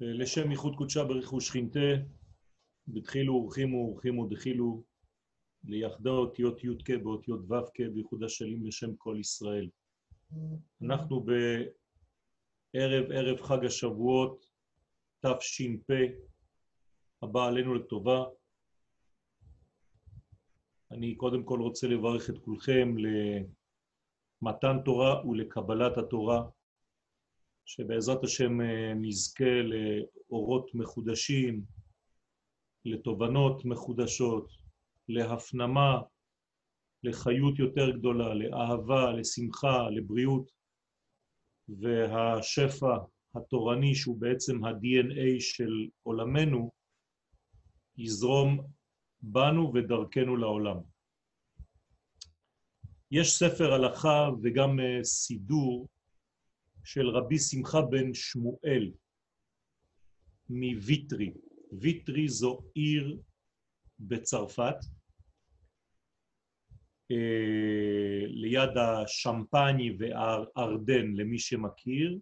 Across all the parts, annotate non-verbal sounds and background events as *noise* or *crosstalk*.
לשם ייחוד קודשה בריחו שכינתה, בתחילו ורחימו ורחימו דחילו, ליחדה אותיות י"ק באותיות ו"ק בייחוד השלים לשם כל ישראל. אנחנו בערב, ערב חג השבועות, תש"פ, הבא עלינו לטובה. אני קודם כל רוצה לברך את כולכם למתן תורה ולקבלת התורה. שבעזרת השם אה, נזכה לאורות מחודשים, לתובנות מחודשות, להפנמה, לחיות יותר גדולה, לאהבה, לשמחה, לבריאות, והשפע התורני, שהוא בעצם ה-DNA של עולמנו, יזרום בנו ודרכנו לעולם. יש ספר הלכה וגם אה, סידור של רבי שמחה בן שמואל מוויטרי. ויטרי זו עיר בצרפת, אה, ליד השמפני והארדן, למי שמכיר.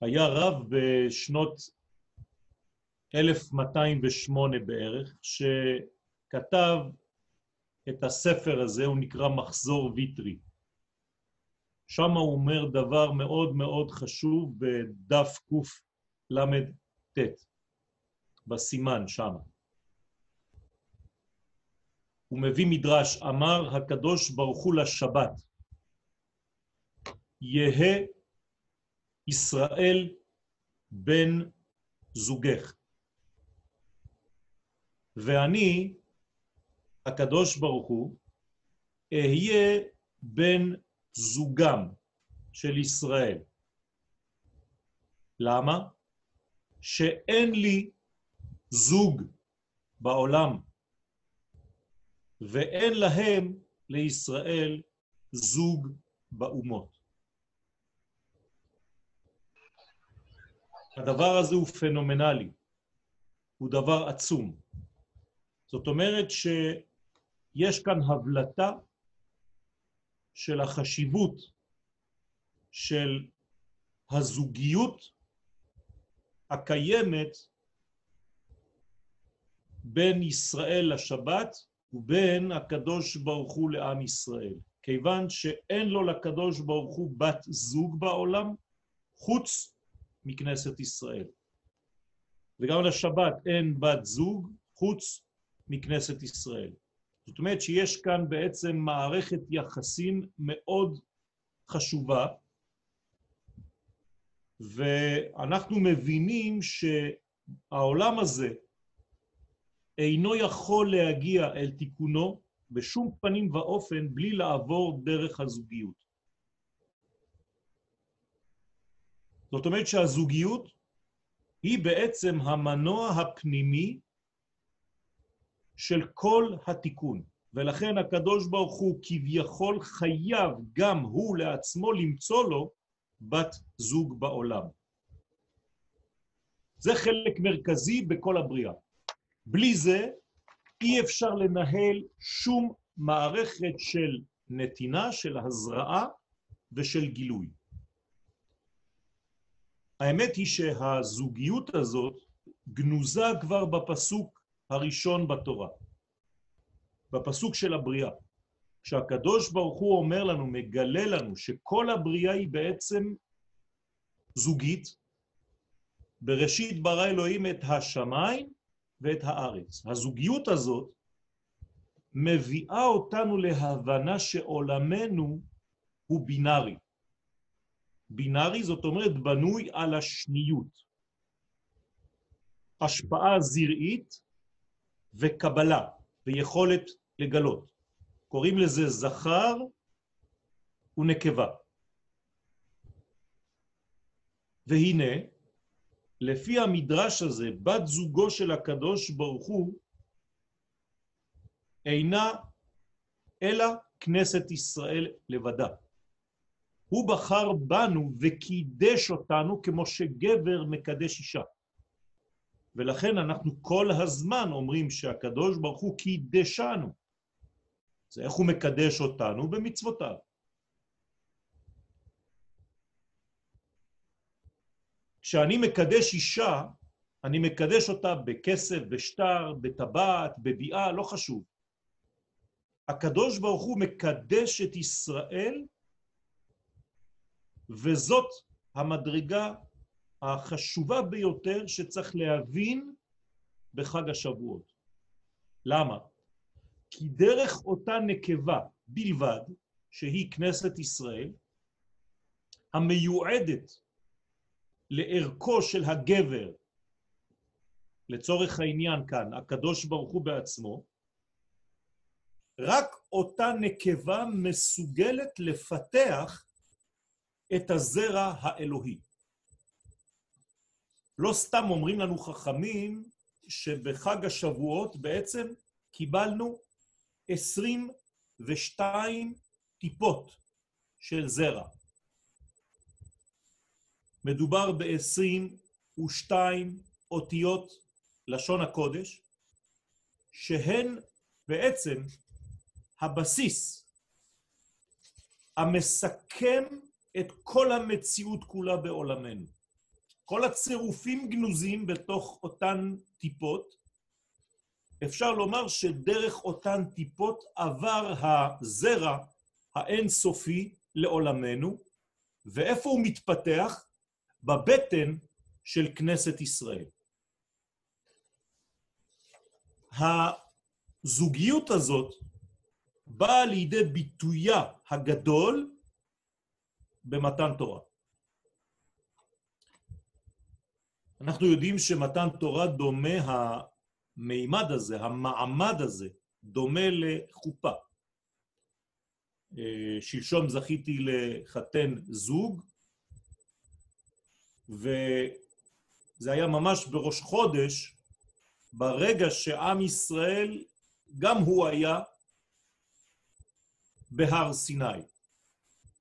היה רב בשנות 1208 בערך, שכתב את הספר הזה, הוא נקרא מחזור ויטרי. שם הוא אומר דבר מאוד מאוד חשוב בדף קל"ט, בסימן שם. הוא מביא מדרש, אמר הקדוש ברוך הוא לשבת, יהא ישראל בן זוגך. ואני, הקדוש ברוך הוא, אהיה בן זוגם של ישראל. למה? שאין לי זוג בעולם, ואין להם, לישראל, זוג באומות. הדבר הזה הוא פנומנלי, הוא דבר עצום. זאת אומרת שיש כאן הבלטה של החשיבות של הזוגיות הקיימת בין ישראל לשבת ובין הקדוש ברוך הוא לעם ישראל. כיוון שאין לו לקדוש ברוך הוא בת זוג בעולם, חוץ מכנסת ישראל. וגם לשבת אין בת זוג חוץ מכנסת ישראל. זאת אומרת שיש כאן בעצם מערכת יחסים מאוד חשובה, ואנחנו מבינים שהעולם הזה אינו יכול להגיע אל תיקונו בשום פנים ואופן בלי לעבור דרך הזוגיות. זאת אומרת שהזוגיות היא בעצם המנוע הפנימי של כל התיקון. ולכן הקדוש ברוך הוא כביכול חייב גם הוא לעצמו למצוא לו בת זוג בעולם. זה חלק מרכזי בכל הבריאה. בלי זה אי אפשר לנהל שום מערכת של נתינה, של הזרעה ושל גילוי. האמת היא שהזוגיות הזאת גנוזה כבר בפסוק הראשון בתורה, בפסוק של הבריאה. כשהקדוש ברוך הוא אומר לנו, מגלה לנו, שכל הבריאה היא בעצם זוגית, בראשית ברא אלוהים את השמיים ואת הארץ. הזוגיות הזאת מביאה אותנו להבנה שעולמנו הוא בינארי. בינארי זאת אומרת בנוי על השניות. השפעה זרעית וקבלה, ויכולת לגלות. קוראים לזה זכר ונקבה. והנה, לפי המדרש הזה, בת זוגו של הקדוש ברוך הוא אינה אלא כנסת ישראל לבדה. הוא בחר בנו וקידש אותנו כמו שגבר מקדש אישה. ולכן אנחנו כל הזמן אומרים שהקדוש ברוך הוא קידשנו. זה איך הוא מקדש אותנו במצוותיו. כשאני מקדש אישה, אני מקדש אותה בכסף, בשטר, בטבעת, בביאה, לא חשוב. הקדוש ברוך הוא מקדש את ישראל, וזאת המדרגה החשובה ביותר שצריך להבין בחג השבועות. למה? כי דרך אותה נקבה בלבד, שהיא כנסת ישראל, המיועדת לערכו של הגבר, לצורך העניין כאן, הקדוש ברוך הוא בעצמו, רק אותה נקבה מסוגלת לפתח את הזרע האלוהי. לא סתם אומרים לנו חכמים שבחג השבועות בעצם קיבלנו 22 טיפות של זרע. מדובר ב-22 אותיות לשון הקודש, שהן בעצם הבסיס המסכם את כל המציאות כולה בעולמנו. כל הצירופים גנוזים בתוך אותן טיפות, אפשר לומר שדרך אותן טיפות עבר הזרע האינסופי לעולמנו, ואיפה הוא מתפתח? בבטן של כנסת ישראל. הזוגיות הזאת באה לידי ביטויה הגדול במתן תורה. אנחנו יודעים שמתן תורה דומה, המימד הזה, המעמד הזה, דומה לחופה. אה, שלשום זכיתי לחתן זוג, וזה היה ממש בראש חודש, ברגע שעם ישראל, גם הוא היה בהר סיני.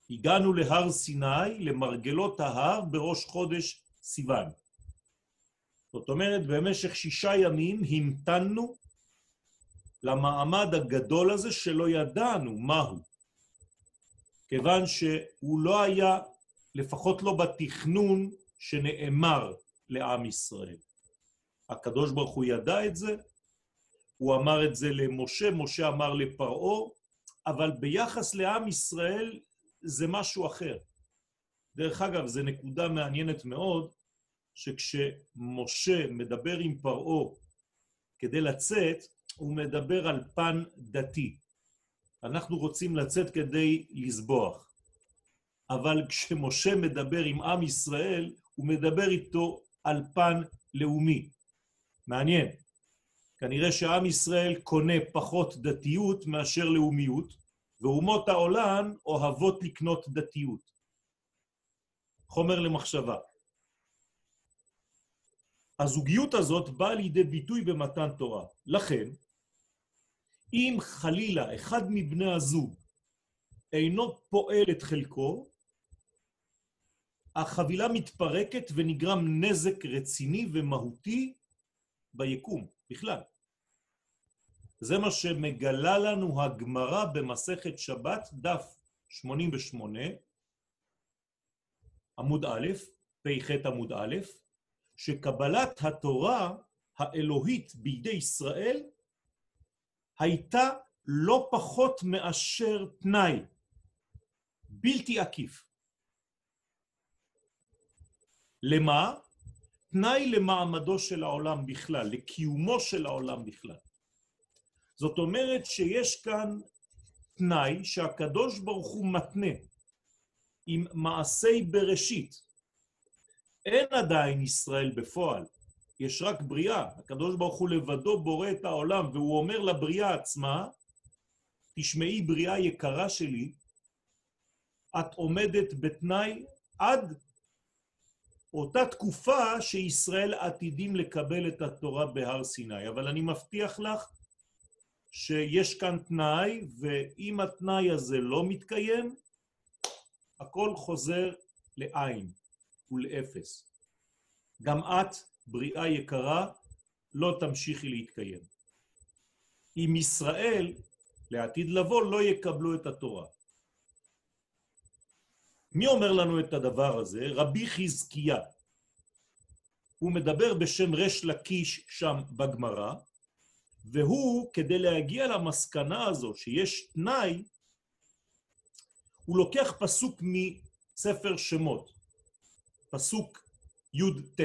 הגענו להר סיני, למרגלות ההר, בראש חודש סיוון. זאת אומרת, במשך שישה ימים המתנו למעמד הגדול הזה שלא ידענו מהו. כיוון שהוא לא היה, לפחות לא בתכנון שנאמר לעם ישראל. הקדוש ברוך הוא ידע את זה, הוא אמר את זה למשה, משה אמר לפרעה, אבל ביחס לעם ישראל זה משהו אחר. דרך אגב, זו נקודה מעניינת מאוד, שכשמשה מדבר עם פרעה כדי לצאת, הוא מדבר על פן דתי. אנחנו רוצים לצאת כדי לסבוח. אבל כשמשה מדבר עם עם ישראל, הוא מדבר איתו על פן לאומי. מעניין. כנראה שעם ישראל קונה פחות דתיות מאשר לאומיות, ואומות העולם אוהבות לקנות דתיות. חומר למחשבה. הזוגיות הזאת באה לידי ביטוי במתן תורה. לכן, אם חלילה אחד מבני הזוג אינו פועל את חלקו, החבילה מתפרקת ונגרם נזק רציני ומהותי ביקום בכלל. זה מה שמגלה לנו הגמרא במסכת שבת, דף 88, עמוד א', פ"ח עמוד א', שקבלת התורה האלוהית בידי ישראל הייתה לא פחות מאשר תנאי בלתי עקיף. למה? תנאי למעמדו של העולם בכלל, לקיומו של העולם בכלל. זאת אומרת שיש כאן תנאי שהקדוש ברוך הוא מתנה עם מעשי בראשית, אין עדיין ישראל בפועל, יש רק בריאה. הקדוש ברוך הוא לבדו בורא את העולם, והוא אומר לבריאה עצמה, תשמעי בריאה יקרה שלי, את עומדת בתנאי עד אותה תקופה שישראל עתידים לקבל את התורה בהר סיני. אבל אני מבטיח לך שיש כאן תנאי, ואם התנאי הזה לא מתקיים, הכל חוזר לעין. ולאפס. גם את, בריאה יקרה, לא תמשיכי להתקיים. אם ישראל, לעתיד לבוא, לא יקבלו את התורה. מי אומר לנו את הדבר הזה? רבי חזקיה. הוא מדבר בשם רש לקיש שם בגמרא, והוא, כדי להגיע למסקנה הזו שיש תנאי, הוא לוקח פסוק מספר שמות, פסוק י"ט.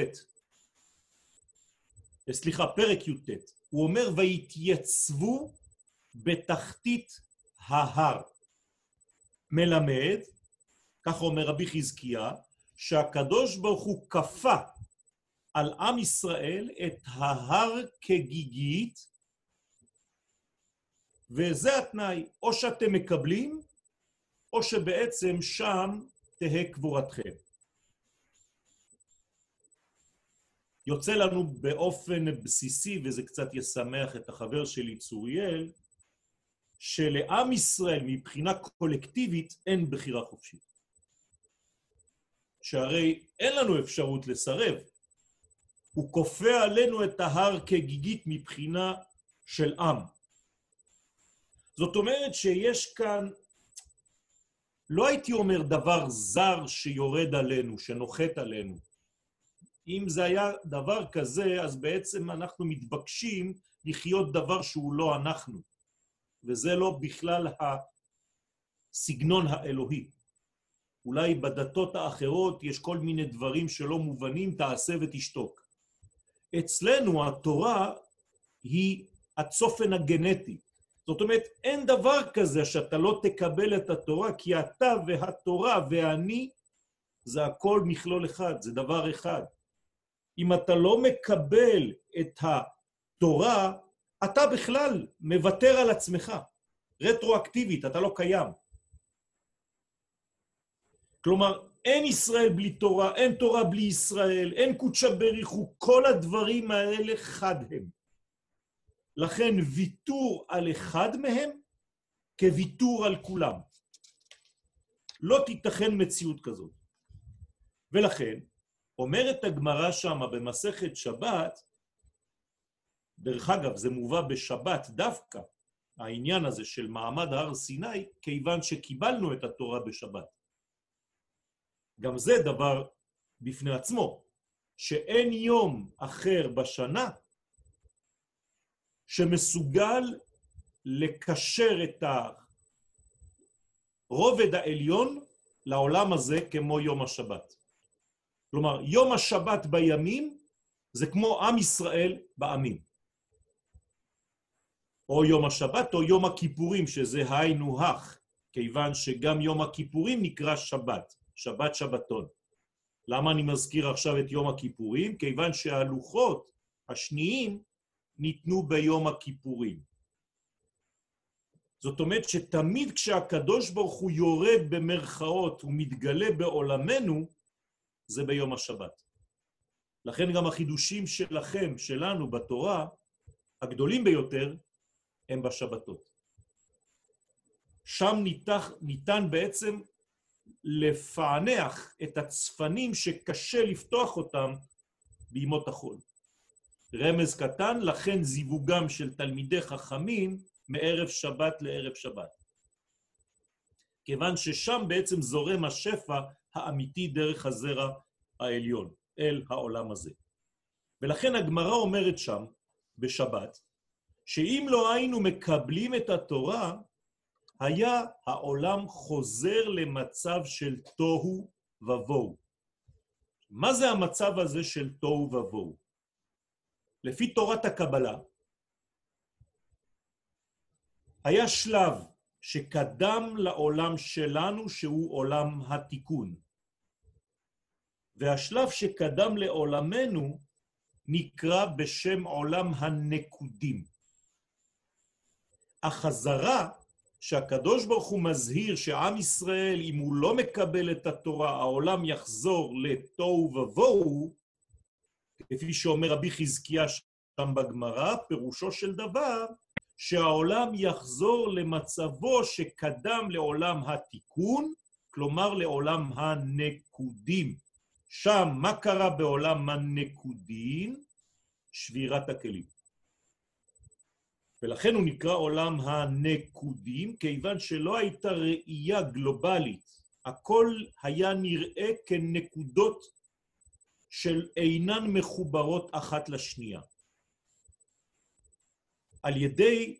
סליחה, פרק י"ט. הוא אומר, ויתייצבו בתחתית ההר. מלמד, כך אומר רבי חזקיה, שהקדוש ברוך הוא כפה על עם ישראל את ההר כגיגית, וזה התנאי, או שאתם מקבלים, או שבעצם שם תהא קבורתכם. יוצא לנו באופן בסיסי, וזה קצת ישמח את החבר שלי צוריאל, שלעם ישראל מבחינה קולקטיבית אין בחירה חופשית. שהרי אין לנו אפשרות לסרב. הוא כופה עלינו את ההר כגיגית מבחינה של עם. זאת אומרת שיש כאן, לא הייתי אומר דבר זר שיורד עלינו, שנוחת עלינו. אם זה היה דבר כזה, אז בעצם אנחנו מתבקשים לחיות דבר שהוא לא אנחנו, וזה לא בכלל הסגנון האלוהי. אולי בדתות האחרות יש כל מיני דברים שלא מובנים, תעשה ותשתוק. אצלנו התורה היא הצופן הגנטי. זאת אומרת, אין דבר כזה שאתה לא תקבל את התורה, כי אתה והתורה ואני זה הכל מכלול אחד, זה דבר אחד. אם אתה לא מקבל את התורה, אתה בכלל מוותר על עצמך. רטרואקטיבית, אתה לא קיים. כלומר, אין ישראל בלי תורה, אין תורה בלי ישראל, אין קודשא בריחו, כל הדברים האלה חד הם. לכן ויתור על אחד מהם כוויתור על כולם. לא תיתכן מציאות כזאת. ולכן, אומרת הגמרא שמה במסכת שבת, דרך אגב, זה מובא בשבת דווקא, העניין הזה של מעמד הר סיני, כיוון שקיבלנו את התורה בשבת. גם זה דבר בפני עצמו, שאין יום אחר בשנה שמסוגל לקשר את הרובד העליון לעולם הזה כמו יום השבת. כלומר, יום השבת בימים זה כמו עם ישראל בעמים. או יום השבת או יום הכיפורים, שזה היינו הך, כיוון שגם יום הכיפורים נקרא שבת, שבת שבתון. למה אני מזכיר עכשיו את יום הכיפורים? כיוון שהלוחות השניים ניתנו ביום הכיפורים. זאת אומרת שתמיד כשהקדוש ברוך הוא יורד במרכאות ומתגלה בעולמנו, זה ביום השבת. לכן גם החידושים שלכם, שלנו, בתורה, הגדולים ביותר, הם בשבתות. שם ניתח, ניתן בעצם לפענח את הצפנים שקשה לפתוח אותם בימות החול. רמז קטן, לכן זיווגם של תלמידי חכמים מערב שבת לערב שבת. כיוון ששם בעצם זורם השפע האמיתי דרך הזרע העליון, אל העולם הזה. ולכן הגמרא אומרת שם, בשבת, שאם לא היינו מקבלים את התורה, היה העולם חוזר למצב של תוהו ובוהו. מה זה המצב הזה של תוהו ובוהו? לפי תורת הקבלה, היה שלב שקדם לעולם שלנו, שהוא עולם התיקון. והשלב שקדם לעולמנו נקרא בשם עולם הנקודים. החזרה שהקדוש ברוך הוא מזהיר שעם ישראל, אם הוא לא מקבל את התורה, העולם יחזור לתוהו ובוהו, כפי שאומר רבי חזקיה שם בגמרא, פירושו של דבר שהעולם יחזור למצבו שקדם לעולם התיקון, כלומר לעולם הנקודים. שם, מה קרה בעולם הנקודים? שבירת הכלים. ולכן הוא נקרא עולם הנקודים, כיוון שלא הייתה ראייה גלובלית. הכל היה נראה כנקודות של אינן מחוברות אחת לשנייה. על ידי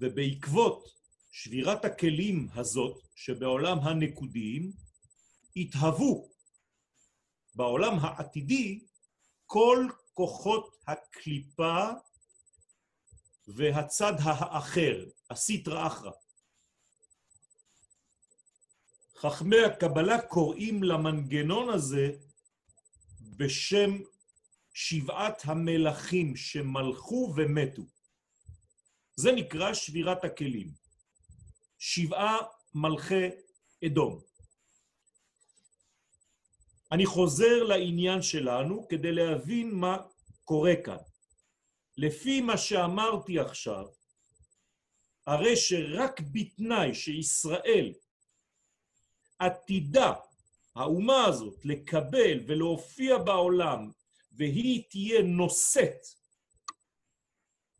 ובעקבות שבירת הכלים הזאת שבעולם הנקודיים, התהוו בעולם העתידי כל כוחות הקליפה והצד האחר, הסיטרא אחרא. חכמי הקבלה קוראים למנגנון הזה בשם שבעת המלכים שמלכו ומתו. זה נקרא שבירת הכלים. שבעה מלכי אדום. אני חוזר לעניין שלנו כדי להבין מה קורה כאן. לפי מה שאמרתי עכשיו, הרי שרק בתנאי שישראל עתידה, האומה הזאת, לקבל ולהופיע בעולם, והיא תהיה נושאת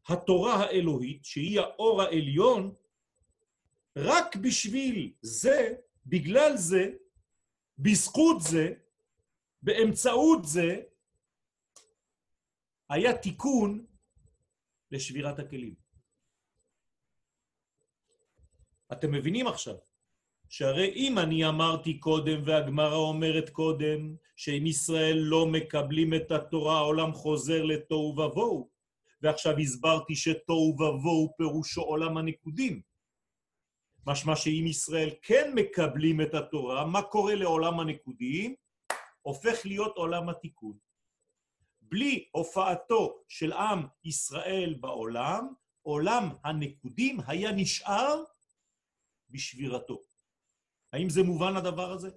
התורה האלוהית, שהיא האור העליון, רק בשביל זה, בגלל זה, בזכות זה, באמצעות זה, היה תיקון לשבירת הכלים. אתם מבינים עכשיו שהרי אם אני אמרתי קודם והגמרא אומרת קודם שאם ישראל לא מקבלים את התורה העולם חוזר לתוהו ובוהו ועכשיו הסברתי שתוהו ובוהו פירושו עולם הנקודים משמע שאם ישראל כן מקבלים את התורה, מה קורה לעולם הנקודיים? הופך להיות עולם התיקון. בלי הופעתו של עם ישראל בעולם, עולם הנקודים היה נשאר בשבירתו. האם זה מובן הדבר הזה?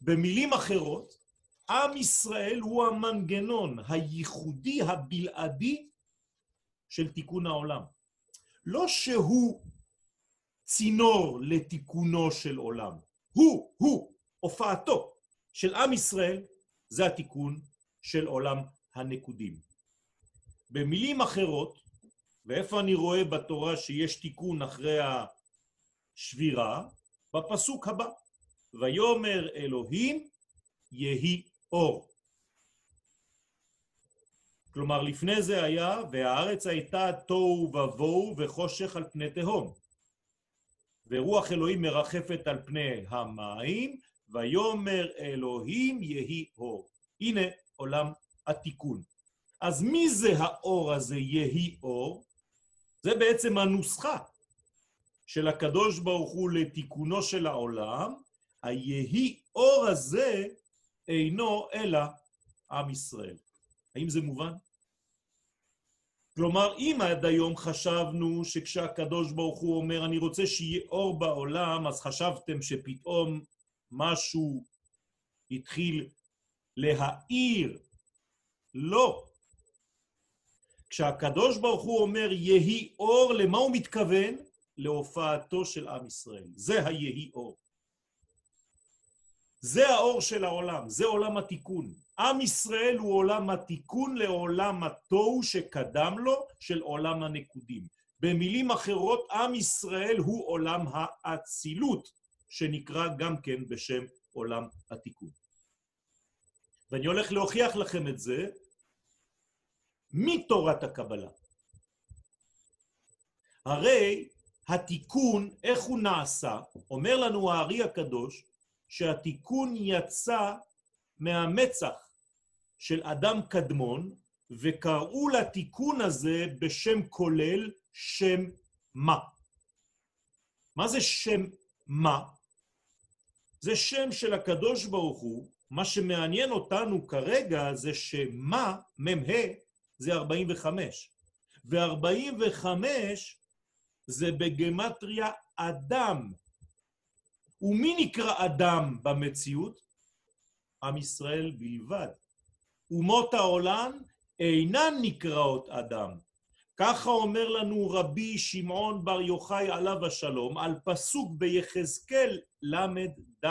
במילים אחרות, עם ישראל הוא המנגנון הייחודי הבלעדי של תיקון העולם. לא שהוא צינור לתיקונו של עולם. הוא, הוא, הופעתו של עם ישראל, זה התיקון של עולם הנקודים. במילים אחרות, ואיפה אני רואה בתורה שיש תיקון אחרי השבירה? בפסוק הבא, ויאמר אלוהים יהי אור. כלומר, לפני זה היה, והארץ הייתה תוהו ובוהו וחושך על פני תהום. ורוח אלוהים מרחפת על פני המים, ויאמר אלוהים יהי אור. הנה עולם התיקון. אז מי זה האור הזה יהי אור? זה בעצם הנוסחה של הקדוש ברוך הוא לתיקונו של העולם, היהי אור הזה אינו אלא עם ישראל. האם זה מובן? כלומר, אם עד היום חשבנו שכשהקדוש ברוך הוא אומר, אני רוצה שיהיה אור בעולם, אז חשבתם שפתאום משהו התחיל להאיר. לא. כשהקדוש ברוך הוא אומר, יהי אור, למה הוא מתכוון? להופעתו של עם ישראל. זה היהי אור. זה האור של העולם, זה עולם התיקון. עם ישראל הוא עולם התיקון לעולם התוהו שקדם לו של עולם הנקודים. במילים אחרות, עם ישראל הוא עולם האצילות, שנקרא גם כן בשם עולם התיקון. ואני הולך להוכיח לכם את זה מתורת הקבלה. הרי התיקון, איך הוא נעשה? אומר לנו הארי הקדוש, שהתיקון יצא מהמצח של אדם קדמון, וקראו לתיקון הזה בשם כולל שם מה. מה זה שם מה? זה שם של הקדוש ברוך הוא, מה שמעניין אותנו כרגע זה שמה, מ"ה, זה 45. ו-45 זה בגמטריה אדם. ומי נקרא אדם במציאות? עם ישראל בלבד. אומות העולם אינן נקראות אדם. ככה אומר לנו רבי שמעון בר יוחאי עליו השלום על פסוק ביחזקאל ל"ד.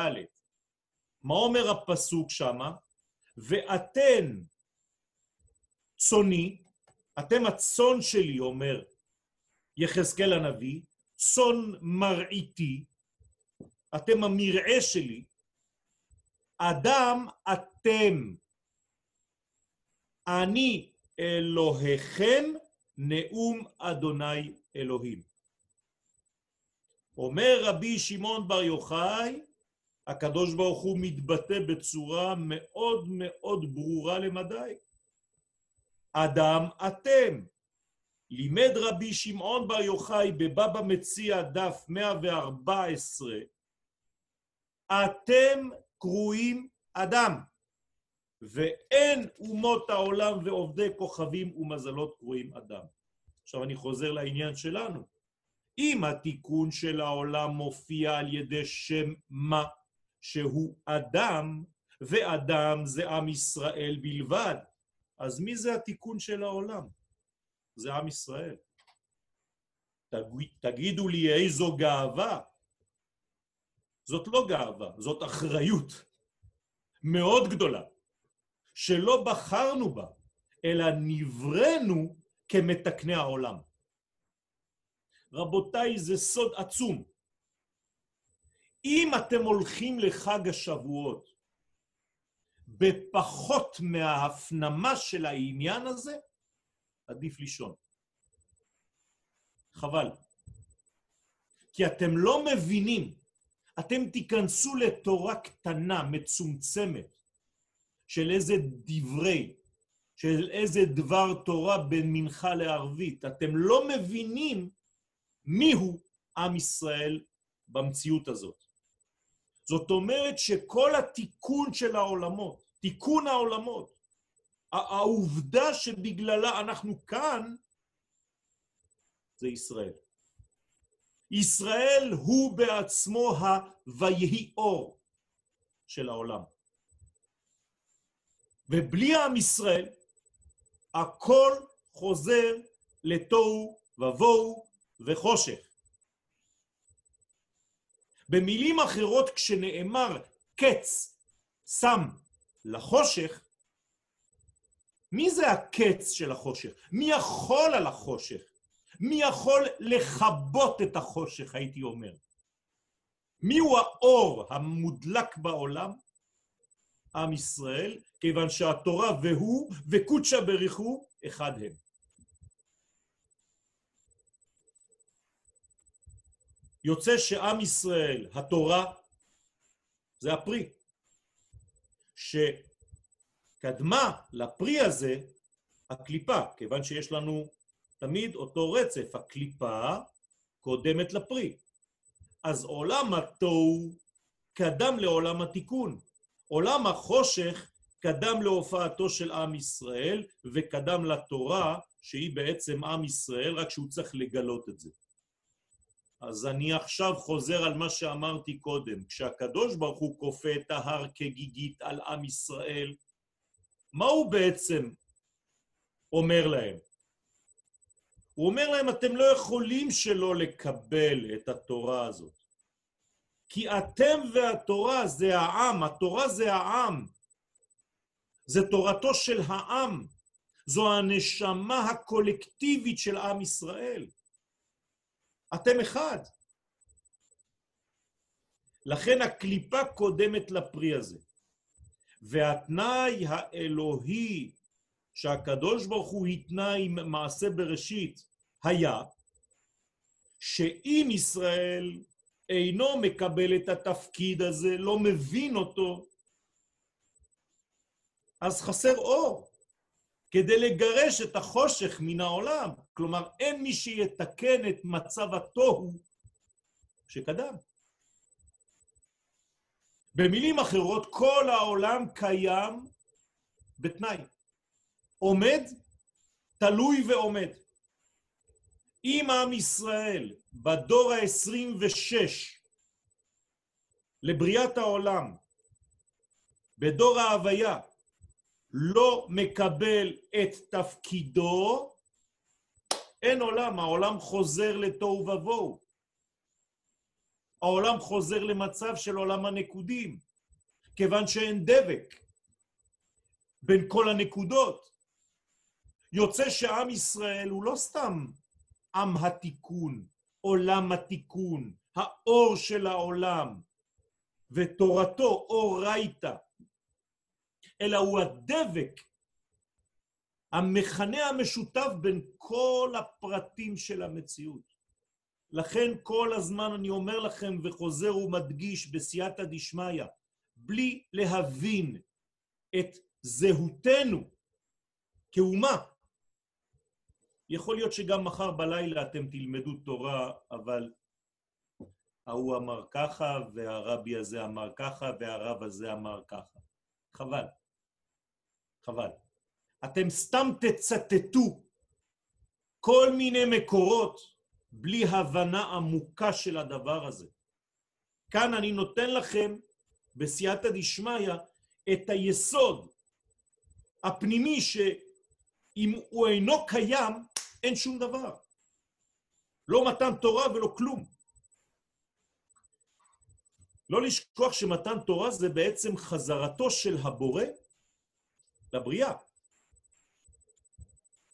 מה אומר הפסוק שמה? ואתן צוני, אתם הצאן שלי, אומר יחזקאל הנביא, צאן מרעיתי, אתם המרעה שלי, אדם אתם אני אלוהיכם נאום אדוני אלוהים. אומר רבי שמעון בר יוחאי, הקדוש ברוך הוא מתבטא בצורה מאוד מאוד ברורה למדי. אדם אתם. לימד רבי שמעון בר יוחאי בבבא מציע דף 114, אתם קרויים אדם, ואין אומות העולם ועובדי כוכבים ומזלות קרויים אדם. עכשיו אני חוזר לעניין שלנו. אם התיקון של העולם מופיע על ידי שם מה שהוא אדם, ואדם זה עם ישראל בלבד, אז מי זה התיקון של העולם? זה עם ישראל. תגידו לי איזו גאווה. זאת לא גאווה, זאת אחריות מאוד גדולה, שלא בחרנו בה, אלא נבראנו כמתקני העולם. רבותיי, זה סוד עצום. אם אתם הולכים לחג השבועות בפחות מההפנמה של העניין הזה, עדיף לישון. חבל. כי אתם לא מבינים, אתם תיכנסו לתורה קטנה, מצומצמת, של איזה דברי, של איזה דבר תורה בין מנחה לערבית. אתם לא מבינים מיהו עם ישראל במציאות הזאת. זאת אומרת שכל התיקון של העולמות, תיקון העולמות, העובדה שבגללה אנחנו כאן, זה ישראל. ישראל הוא בעצמו ה"ויהי אור" של העולם. ובלי עם ישראל, הכל חוזר לתוהו ובוהו וחושך. במילים אחרות, כשנאמר קץ שם לחושך, מי זה הקץ של החושך? מי יכול על החושך? מי יכול לכבות את החושך, הייתי אומר? מי הוא האור המודלק בעולם? עם ישראל, כיוון שהתורה והוא וקודשא בריחו אחד הם. יוצא שעם ישראל, התורה, זה הפרי, שקדמה לפרי הזה הקליפה, כיוון שיש לנו תמיד אותו רצף, הקליפה קודמת לפרי. אז עולם התוהו קדם לעולם התיקון. עולם החושך קדם להופעתו של עם ישראל וקדם לתורה, שהיא בעצם עם ישראל, רק שהוא צריך לגלות את זה. אז אני עכשיו חוזר על מה שאמרתי קודם. כשהקדוש ברוך הוא כופה את ההר כגיגית על עם ישראל, מה הוא בעצם אומר להם? הוא אומר להם, אתם לא יכולים שלא לקבל את התורה הזאת. כי אתם והתורה זה העם, התורה זה העם. זה תורתו של העם. זו הנשמה הקולקטיבית של עם ישראל. אתם אחד. לכן הקליפה קודמת לפרי הזה. והתנאי האלוהי שהקדוש ברוך הוא התנה עם מעשה בראשית היה שאם ישראל אינו מקבל את התפקיד הזה, לא מבין אותו, אז חסר אור כדי לגרש את החושך מן העולם. כלומר, אין מי שיתקן את מצב התוהו שקדם. במילים אחרות, כל העולם קיים בתנאי. עומד, תלוי ועומד. אם עם ישראל בדור ה-26 לבריאת העולם, בדור ההוויה, לא מקבל את תפקידו, אין עולם, העולם חוזר לתוהו ובוהו. העולם חוזר למצב של עולם הנקודים, כיוון שאין דבק בין כל הנקודות. יוצא שעם ישראל הוא לא סתם עם התיקון, עולם התיקון, האור של העולם, ותורתו אורייתא, אלא הוא הדבק המכנה המשותף בין כל הפרטים של המציאות. לכן כל הזמן אני אומר לכם וחוזר ומדגיש בסייעתא דשמיא, בלי להבין את זהותנו כאומה, יכול להיות שגם מחר בלילה אתם תלמדו תורה, אבל ההוא אמר ככה, והרבי הזה אמר ככה, והרב הזה אמר ככה. חבל. חבל. אתם סתם תצטטו כל מיני מקורות בלי הבנה עמוקה של הדבר הזה. כאן אני נותן לכם בסייעתא דשמיא את היסוד הפנימי שאם הוא אינו קיים, אין שום דבר. לא מתן תורה ולא כלום. לא לשכוח שמתן תורה זה בעצם חזרתו של הבורא לבריאה.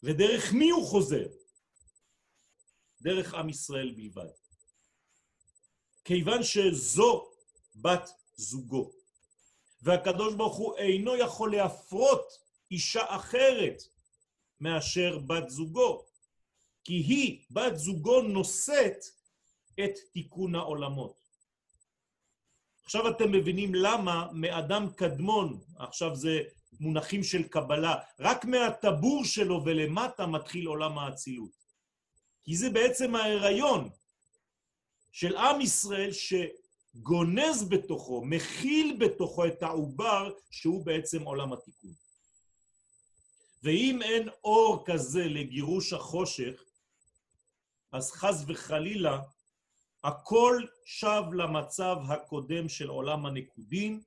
ודרך מי הוא חוזר? דרך עם ישראל בלבד. כיוון שזו בת זוגו, והקדוש ברוך הוא אינו יכול להפרות אישה אחרת מאשר בת זוגו, כי היא, בת זוגו, נושאת את תיקון העולמות. עכשיו אתם מבינים למה מאדם קדמון, עכשיו זה מונחים של קבלה, רק מהטבור שלו ולמטה מתחיל עולם האצילות. כי זה בעצם ההיריון של עם ישראל שגונז בתוכו, מכיל בתוכו את העובר שהוא בעצם עולם התיקון. ואם אין אור כזה לגירוש החושך, אז חז וחלילה הכל שב למצב הקודם של עולם הנקודים,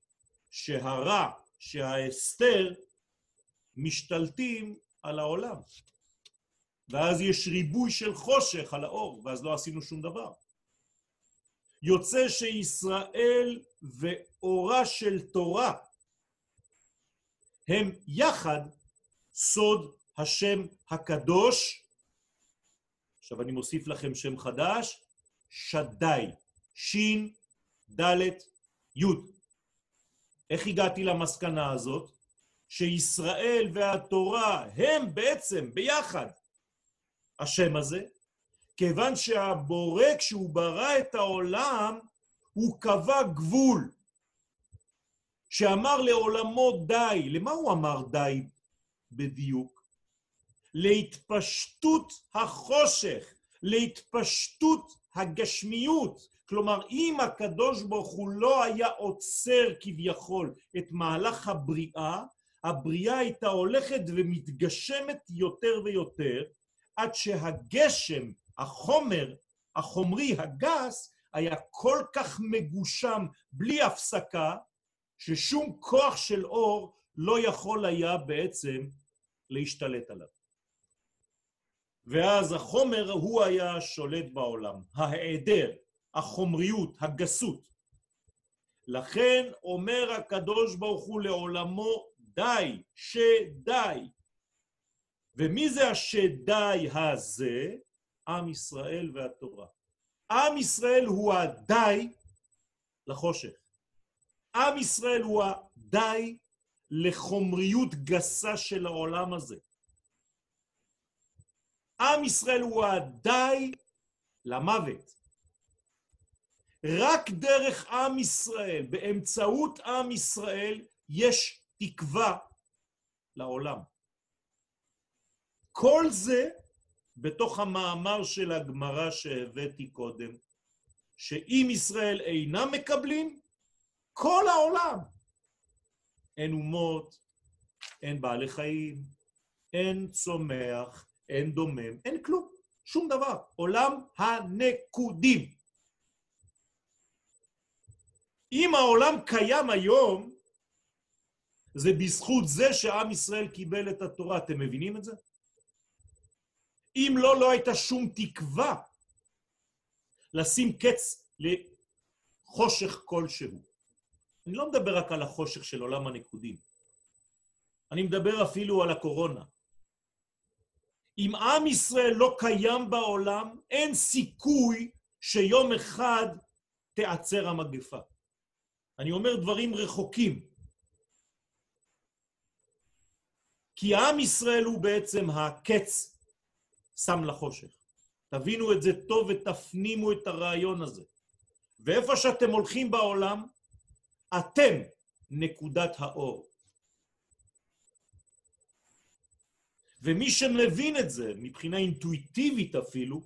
שהרע, שההסתר, משתלטים על העולם. ואז יש ריבוי של חושך על האור, ואז לא עשינו שום דבר. יוצא שישראל ואורה של תורה הם יחד סוד השם הקדוש. עכשיו אני מוסיף לכם שם חדש, שדי, שין, דלת, יוד. איך הגעתי למסקנה הזאת? שישראל והתורה הם בעצם ביחד השם הזה, כיוון שהבורא כשהוא ברא את העולם, הוא קבע גבול, שאמר לעולמו די. למה הוא אמר די בדיוק? להתפשטות החושך, להתפשטות הגשמיות. כלומר, אם הקדוש ברוך הוא לא היה עוצר כביכול את מהלך הבריאה, הבריאה הייתה הולכת ומתגשמת יותר ויותר, עד שהגשם, החומר, החומרי, הגס, היה כל כך מגושם בלי הפסקה, ששום כוח של אור לא יכול היה בעצם להשתלט עליו. ואז החומר הוא היה שולט בעולם, ההיעדר, החומריות, הגסות. לכן אומר הקדוש ברוך הוא לעולמו די, שדי. ומי זה השדי הזה? עם ישראל והתורה. עם ישראל הוא הדי לחושך. עם ישראל הוא הדי לחומריות גסה של העולם הזה. עם ישראל הוא הדי למוות. רק דרך עם ישראל, באמצעות עם ישראל, יש תקווה לעולם. כל זה בתוך המאמר של הגמרא שהבאתי קודם, שאם ישראל אינם מקבלים, כל העולם. אין אומות, אין בעלי חיים, אין צומח, אין דומם, אין כלום, שום דבר. עולם הנקודים. אם העולם קיים היום, זה בזכות זה שעם ישראל קיבל את התורה. אתם מבינים את זה? אם לא, לא הייתה שום תקווה לשים קץ לחושך כלשהו. אני לא מדבר רק על החושך של עולם הנקודים. אני מדבר אפילו על הקורונה. אם עם ישראל לא קיים בעולם, אין סיכוי שיום אחד תיעצר המגפה. אני אומר דברים רחוקים. כי עם ישראל הוא בעצם הקץ שם לחושך. תבינו את זה טוב ותפנימו את הרעיון הזה. ואיפה שאתם הולכים בעולם, אתם נקודת האור. ומי שמבין את זה, מבחינה אינטואיטיבית אפילו,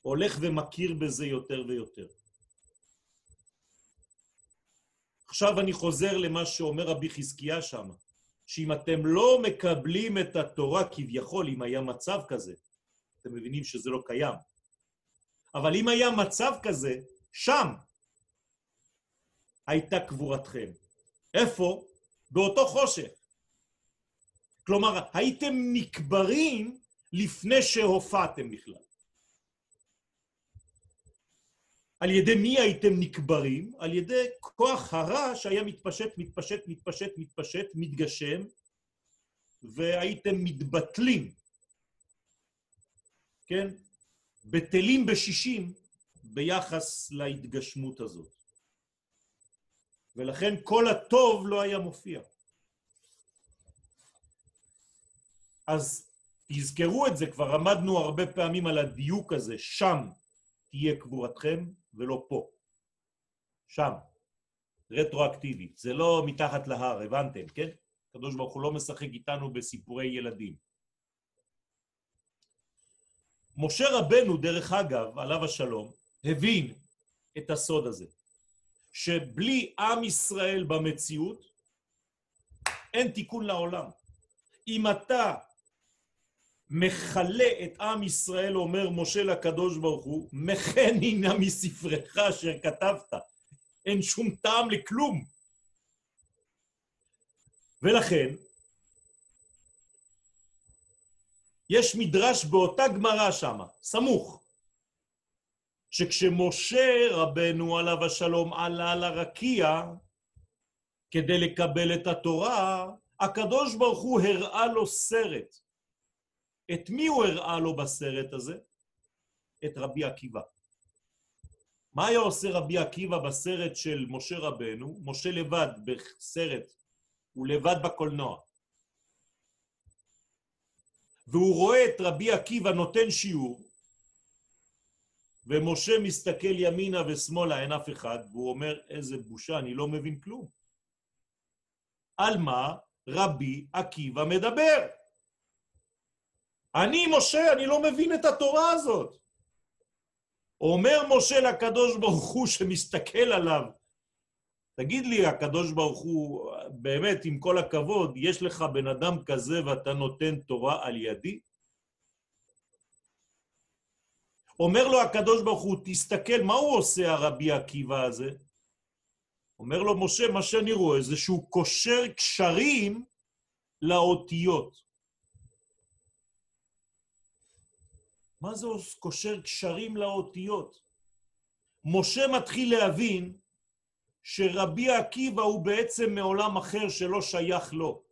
הולך ומכיר בזה יותר ויותר. עכשיו אני חוזר למה שאומר רבי חזקיה שם, שאם אתם לא מקבלים את התורה כביכול, אם היה מצב כזה, אתם מבינים שזה לא קיים. אבל אם היה מצב כזה, שם הייתה קבורתכם. איפה? באותו חושך. כלומר, הייתם נקברים לפני שהופעתם בכלל. על ידי מי הייתם נקברים? על ידי כוח הרע שהיה מתפשט, מתפשט, מתפשט, מתפשט, מתגשם, והייתם מתבטלים, כן? בטלים בשישים ביחס להתגשמות הזאת. ולכן כל הטוב לא היה מופיע. אז תזכרו את זה, כבר עמדנו הרבה פעמים על הדיוק הזה, שם תהיה קבורתכם ולא פה. שם. רטרואקטיבית. זה לא מתחת להר, הבנתם, כן? הקדוש ברוך הוא לא משחק איתנו בסיפורי ילדים. משה רבנו, דרך אגב, עליו השלום, הבין את הסוד הזה, שבלי עם ישראל במציאות, אין תיקון לעולם. אם אתה מכלה את עם ישראל, אומר משה לקדוש ברוך הוא, מכן הנה מספרך אשר כתבת. אין שום טעם לכלום. ולכן, יש מדרש באותה גמרא שם, סמוך, שכשמשה רבנו עליו השלום עלה לרקיע כדי לקבל את התורה, הקדוש ברוך הוא הראה לו סרט. את מי הוא הראה לו בסרט הזה? את רבי עקיבא. מה היה עושה רבי עקיבא בסרט של משה רבנו? משה לבד בסרט, הוא לבד בקולנוע. והוא רואה את רבי עקיבא נותן שיעור, ומשה מסתכל ימינה ושמאלה, אין אף אחד, והוא אומר, איזה בושה, אני לא מבין כלום. על מה רבי עקיבא מדבר? אני, משה, אני לא מבין את התורה הזאת. אומר משה לקדוש ברוך הוא שמסתכל עליו, תגיד לי, הקדוש ברוך הוא, באמת, עם כל הכבוד, יש לך בן אדם כזה ואתה נותן תורה על ידי? אומר לו הקדוש ברוך הוא, תסתכל, מה הוא עושה הרבי עקיבא הזה? אומר לו, משה, מה שאני רואה זה שהוא קושר קשרים לאותיות. מה זה קושר קשרים לאותיות? משה מתחיל להבין שרבי עקיבא הוא בעצם מעולם אחר שלא שייך לו.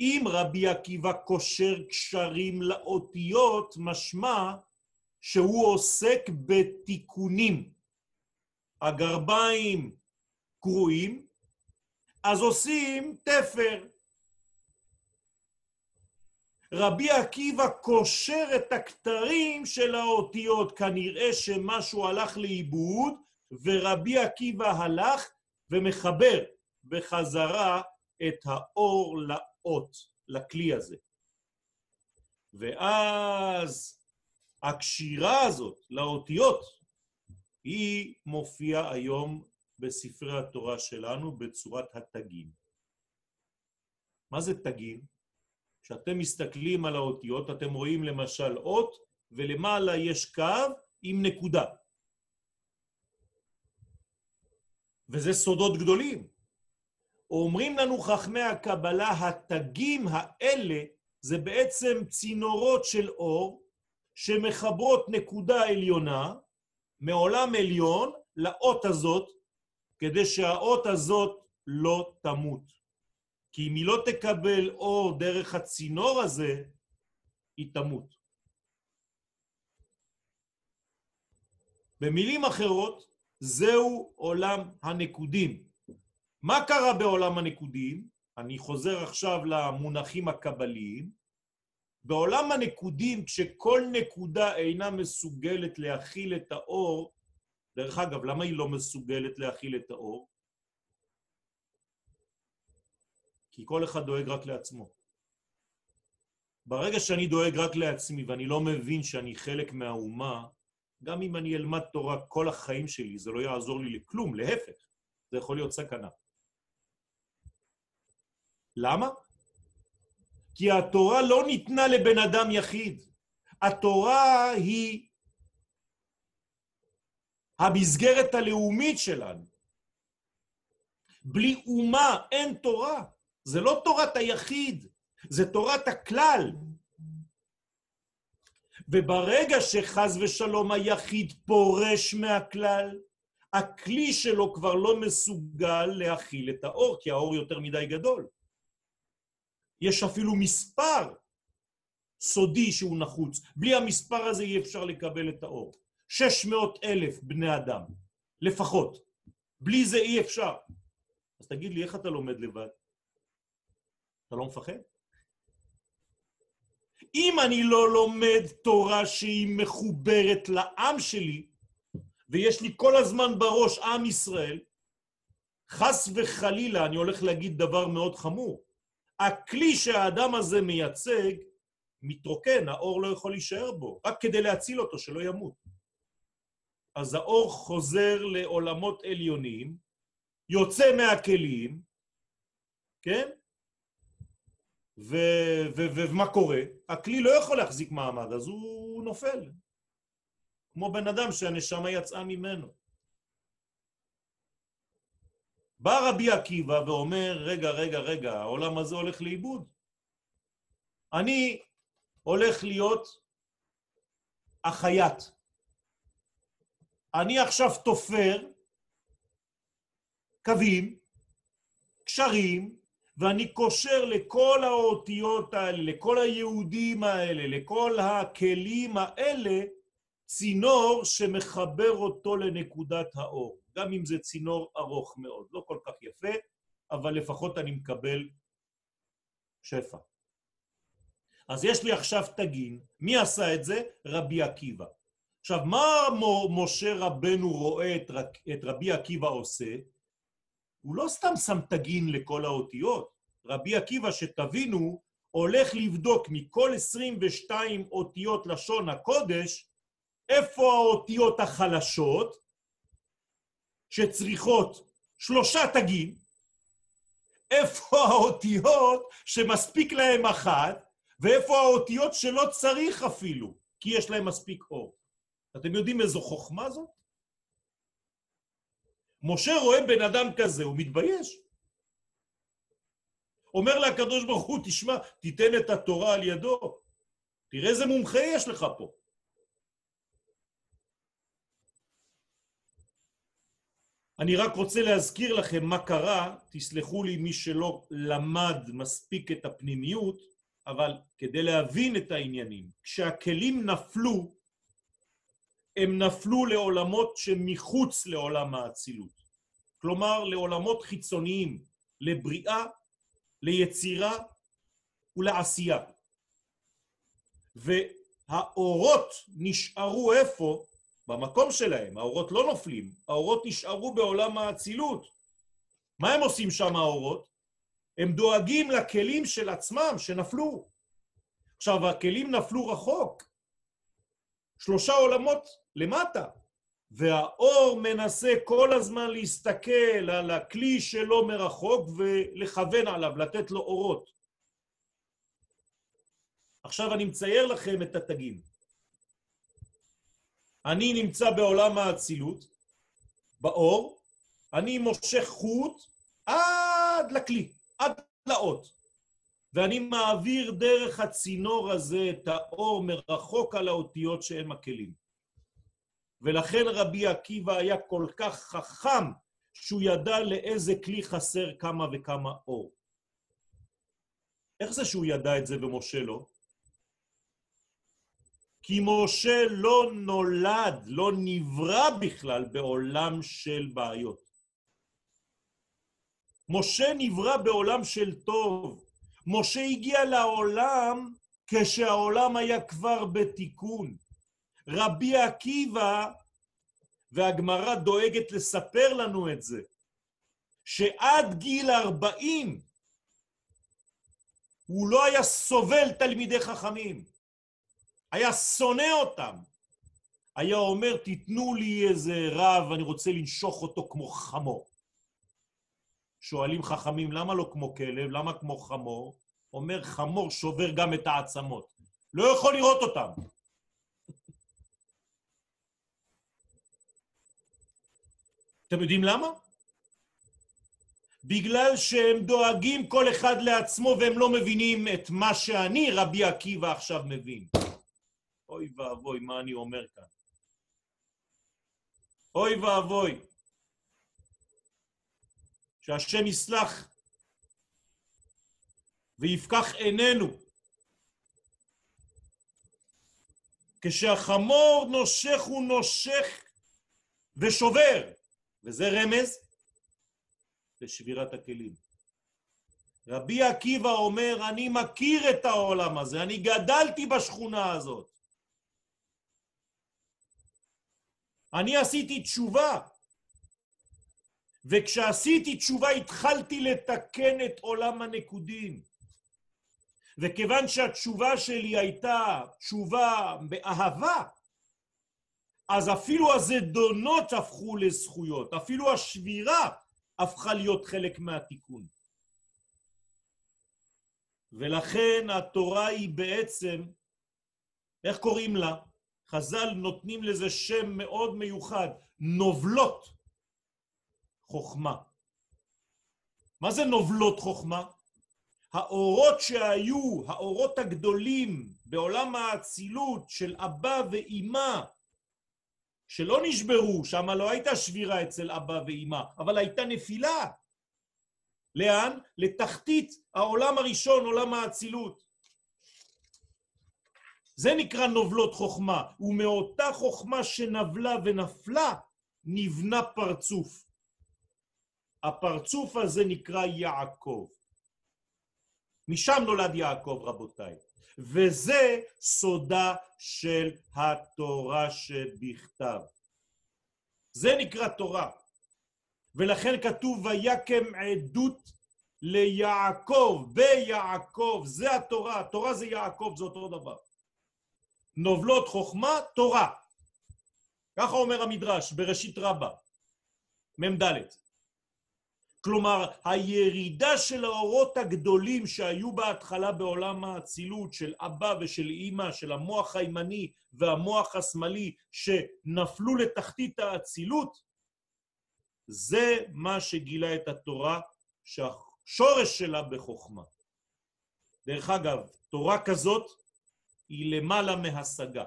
אם רבי עקיבא קושר קשרים לאותיות, משמע שהוא עוסק בתיקונים. הגרביים קרועים, אז עושים תפר. רבי עקיבא קושר את הכתרים של האותיות, כנראה שמשהו הלך לאיבוד, ורבי עקיבא הלך ומחבר בחזרה את האור לאות, לכלי הזה. ואז הקשירה הזאת לאותיות, היא מופיעה היום בספרי התורה שלנו בצורת התגים. מה זה תגים? כשאתם מסתכלים על האותיות, אתם רואים למשל אות, ולמעלה יש קו עם נקודה. וזה סודות גדולים. אומרים לנו חכמי הקבלה, התגים האלה זה בעצם צינורות של אור שמחברות נקודה עליונה מעולם עליון לאות הזאת, כדי שהאות הזאת לא תמות. כי אם היא לא תקבל אור דרך הצינור הזה, היא תמות. במילים אחרות, זהו עולם הנקודים. מה קרה בעולם הנקודים? אני חוזר עכשיו למונחים הקבליים, בעולם הנקודים, כשכל נקודה אינה מסוגלת להכיל את האור, דרך אגב, למה היא לא מסוגלת להכיל את האור? כי כל אחד דואג רק לעצמו. ברגע שאני דואג רק לעצמי ואני לא מבין שאני חלק מהאומה, גם אם אני אלמד תורה כל החיים שלי, זה לא יעזור לי לכלום, להפך, זה יכול להיות סכנה. למה? כי התורה לא ניתנה לבן אדם יחיד. התורה היא המסגרת הלאומית שלנו. בלי אומה אין תורה. זה לא תורת היחיד, זה תורת הכלל. וברגע שחז ושלום היחיד פורש מהכלל, הכלי שלו כבר לא מסוגל להכיל את האור, כי האור יותר מדי גדול. יש אפילו מספר סודי שהוא נחוץ. בלי המספר הזה אי אפשר לקבל את האור. 600 אלף בני אדם, לפחות. בלי זה אי אפשר. אז תגיד לי, איך אתה לומד לבד? אתה לא מפחד? אם אני לא לומד תורה שהיא מחוברת לעם שלי, ויש לי כל הזמן בראש עם ישראל, חס וחלילה, אני הולך להגיד דבר מאוד חמור. הכלי שהאדם הזה מייצג מתרוקן, האור לא יכול להישאר בו, רק כדי להציל אותו, שלא ימות. אז האור חוזר לעולמות עליונים, יוצא מהכלים, כן? ומה קורה? הכלי לא יכול להחזיק מעמד, אז הוא נופל. כמו בן אדם שהנשמה יצאה ממנו. בא רבי עקיבא ואומר, רגע, רגע, רגע, העולם הזה הולך לאיבוד. אני הולך להיות החייט. אני עכשיו תופר קווים, קשרים, ואני קושר לכל האותיות האלה, לכל היהודים האלה, לכל הכלים האלה, צינור שמחבר אותו לנקודת האור. גם אם זה צינור ארוך מאוד, לא כל כך יפה, אבל לפחות אני מקבל שפע. אז יש לי עכשיו תגין, מי עשה את זה? רבי עקיבא. עכשיו, מה משה רבנו רואה את, רבי עקיבא עושה? הוא לא סתם שם תגין לכל האותיות. רבי עקיבא, שתבינו, הולך לבדוק מכל 22 אותיות לשון הקודש, איפה האותיות החלשות, שצריכות שלושה תגים, איפה האותיות שמספיק להם אחת, ואיפה האותיות שלא צריך אפילו, כי יש להם מספיק אור. אתם יודעים איזו חוכמה זאת? משה רואה בן אדם כזה, הוא מתבייש. אומר לקדוש ברוך הוא, תשמע, תיתן את התורה על ידו. תראה איזה מומחה יש לך פה. אני רק רוצה להזכיר לכם מה קרה, תסלחו לי מי שלא למד מספיק את הפנימיות, אבל כדי להבין את העניינים, כשהכלים נפלו, הם נפלו לעולמות שמחוץ לעולם האצילות. כלומר, לעולמות חיצוניים, לבריאה, ליצירה ולעשייה. והאורות נשארו איפה? במקום שלהם. האורות לא נופלים, האורות נשארו בעולם האצילות. מה הם עושים שם האורות? הם דואגים לכלים של עצמם שנפלו. עכשיו, הכלים נפלו רחוק, שלושה עולמות למטה, והאור מנסה כל הזמן להסתכל על הכלי שלו מרחוק ולכוון עליו, לתת לו אורות. עכשיו אני מצייר לכם את התגים. אני נמצא בעולם האצילות, באור, אני מושך חוט עד לכלי, עד לאות, ואני מעביר דרך הצינור הזה את האור מרחוק על האותיות שהם הכלים. ולכן רבי עקיבא היה כל כך חכם שהוא ידע לאיזה כלי חסר כמה וכמה אור. איך זה שהוא ידע את זה ומשה לא? כי משה לא נולד, לא נברא בכלל בעולם של בעיות. משה נברא בעולם של טוב. משה הגיע לעולם כשהעולם היה כבר בתיקון. רבי עקיבא, והגמרא דואגת לספר לנו את זה, שעד גיל ארבעים הוא לא היה סובל תלמידי חכמים, היה שונא אותם. היה אומר, תיתנו לי איזה רב, אני רוצה לנשוך אותו כמו חמור. שואלים חכמים, למה לא כמו כלב? למה כמו חמור? אומר, חמור שובר גם את העצמות. לא יכול לראות אותם. *laughs* אתם יודעים למה? בגלל שהם דואגים כל אחד לעצמו והם לא מבינים את מה שאני, רבי עקיבא, עכשיו מבין. אוי ואבוי, מה אני אומר כאן? אוי ואבוי. שהשם יסלח ויפקח עינינו. כשהחמור נושך הוא נושך ושובר, וזה רמז לשבירת הכלים. רבי עקיבא אומר, אני מכיר את העולם הזה, אני גדלתי בשכונה הזאת. אני עשיתי תשובה, וכשעשיתי תשובה התחלתי לתקן את עולם הנקודים. וכיוון שהתשובה שלי הייתה תשובה באהבה, אז אפילו הזדונות הפכו לזכויות, אפילו השבירה הפכה להיות חלק מהתיקון. ולכן התורה היא בעצם, איך קוראים לה? חז"ל נותנים לזה שם מאוד מיוחד, נובלות חוכמה. מה זה נובלות חוכמה? האורות שהיו, האורות הגדולים בעולם האצילות של אבא ואימא, שלא נשברו, שם לא הייתה שבירה אצל אבא ואימא, אבל הייתה נפילה. לאן? לתחתית העולם הראשון, עולם האצילות. זה נקרא נובלות חוכמה, ומאותה חוכמה שנבלה ונפלה, נבנה פרצוף. הפרצוף הזה נקרא יעקב. משם נולד יעקב, רבותיי. וזה סודה של התורה שבכתב. זה נקרא תורה. ולכן כתוב ויקם עדות ליעקב, ביעקב, זה התורה, תורה זה יעקב, זה אותו דבר. נובלות חוכמה, תורה. ככה אומר המדרש בראשית רבה, מ"ד. כלומר, הירידה של האורות הגדולים שהיו בהתחלה בעולם האצילות, של אבא ושל אימא, של המוח הימני והמוח השמאלי, שנפלו לתחתית האצילות, זה מה שגילה את התורה, שהשורש שלה בחוכמה. דרך אגב, תורה כזאת היא למעלה מהשגה.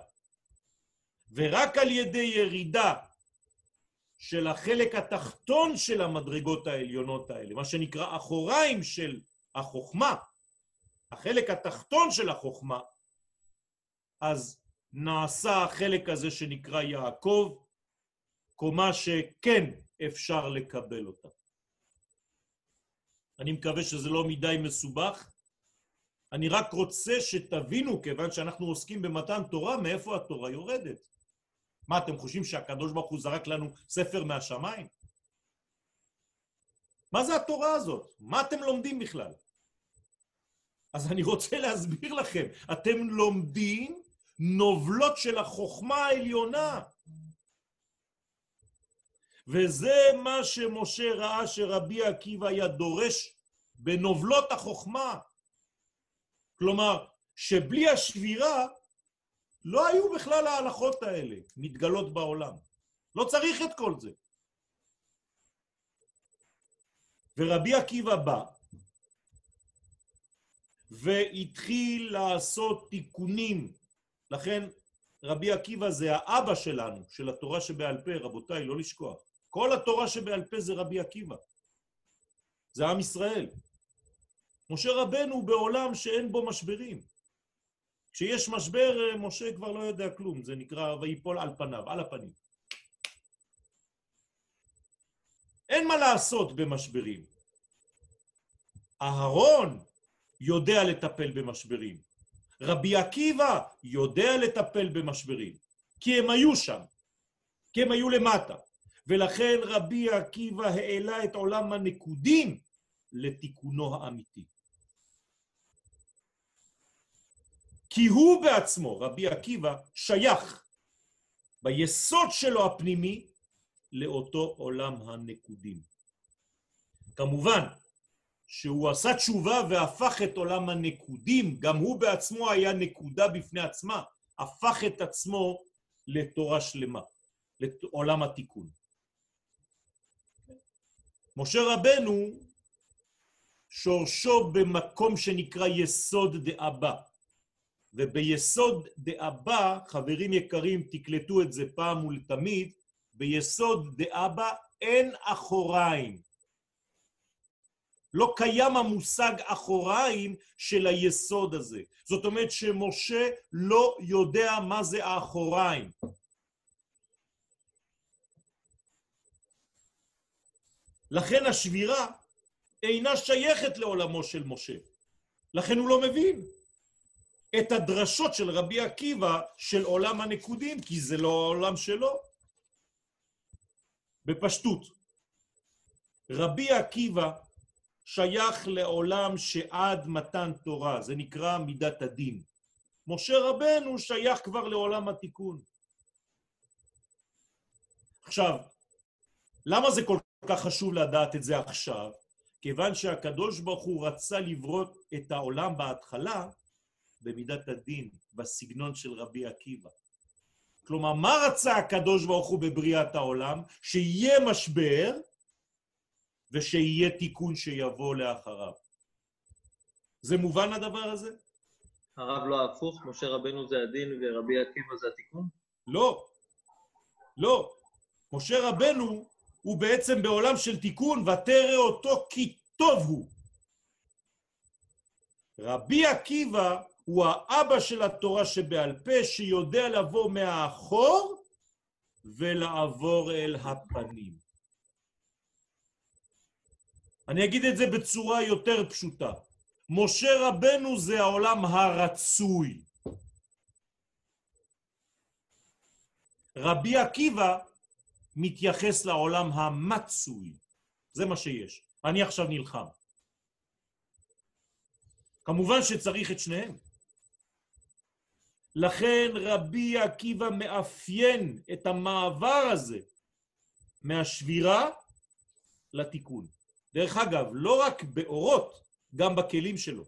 ורק על ידי ירידה של החלק התחתון של המדרגות העליונות האלה, מה שנקרא אחוריים של החוכמה, החלק התחתון של החוכמה, אז נעשה החלק הזה שנקרא יעקב, קומה שכן אפשר לקבל אותה. אני מקווה שזה לא מדי מסובך. אני רק רוצה שתבינו, כיוון שאנחנו עוסקים במתן תורה, מאיפה התורה יורדת. מה, אתם חושבים שהקדוש ברוך הוא זרק לנו ספר מהשמיים? מה זה התורה הזאת? מה אתם לומדים בכלל? אז אני רוצה להסביר לכם, אתם לומדים נובלות של החוכמה העליונה. וזה מה שמשה ראה שרבי עקיבא היה דורש בנובלות החוכמה. כלומר, שבלי השבירה לא היו בכלל ההלכות האלה מתגלות בעולם. לא צריך את כל זה. ורבי עקיבא בא והתחיל לעשות תיקונים. לכן רבי עקיבא זה האבא שלנו, של התורה שבעל פה, רבותיי, לא לשכוח. כל התורה שבעל פה זה רבי עקיבא. זה עם ישראל. משה רבנו בעולם שאין בו משברים. כשיש משבר, אה, משה כבר לא יודע כלום, זה נקרא ויפול על פניו, על הפנים. אין מה לעשות במשברים. אהרון יודע לטפל במשברים. רבי עקיבא יודע לטפל במשברים, כי הם היו שם, כי הם היו למטה. ולכן רבי עקיבא העלה את עולם הנקודים לתיקונו האמיתי. כי הוא בעצמו, רבי עקיבא, שייך ביסוד שלו הפנימי לאותו עולם הנקודים. כמובן שהוא עשה תשובה והפך את עולם הנקודים, גם הוא בעצמו היה נקודה בפני עצמה, הפך את עצמו לתורה שלמה, לעולם התיקון. משה רבנו שורשו במקום שנקרא יסוד דאבא. וביסוד דאבא, חברים יקרים, תקלטו את זה פעם ולתמיד, ביסוד דאבא אין אחוריים. לא קיים המושג אחוריים של היסוד הזה. זאת אומרת שמשה לא יודע מה זה האחוריים. לכן השבירה אינה שייכת לעולמו של משה. לכן הוא לא מבין את הדרשות של רבי עקיבא של עולם הנקודים, כי זה לא העולם שלו. בפשטות, רבי עקיבא שייך לעולם שעד מתן תורה, זה נקרא מידת הדין. משה רבנו שייך כבר לעולם התיקון. עכשיו, למה זה כל כך חשוב לדעת את זה עכשיו? כיוון שהקדוש ברוך הוא רצה לברות את העולם בהתחלה במידת הדין, בסגנון של רבי עקיבא. כלומר, מה רצה הקדוש ברוך הוא בבריאת העולם? שיהיה משבר ושיהיה תיקון שיבוא לאחריו. זה מובן הדבר הזה? הרב לא הפוך, משה רבנו זה הדין ורבי עקיבא זה התיקון? לא, לא. משה רבנו הוא בעצם בעולם של תיקון, ותרא אותו כי טוב הוא. רבי עקיבא הוא האבא של התורה שבעל פה, שיודע לבוא מהאחור ולעבור אל הפנים. אני אגיד את זה בצורה יותר פשוטה. משה רבנו זה העולם הרצוי. רבי עקיבא מתייחס לעולם המצוי. זה מה שיש. אני עכשיו נלחם. כמובן שצריך את שניהם. לכן רבי עקיבא מאפיין את המעבר הזה מהשבירה לתיקון. דרך אגב, לא רק באורות, גם בכלים שלו.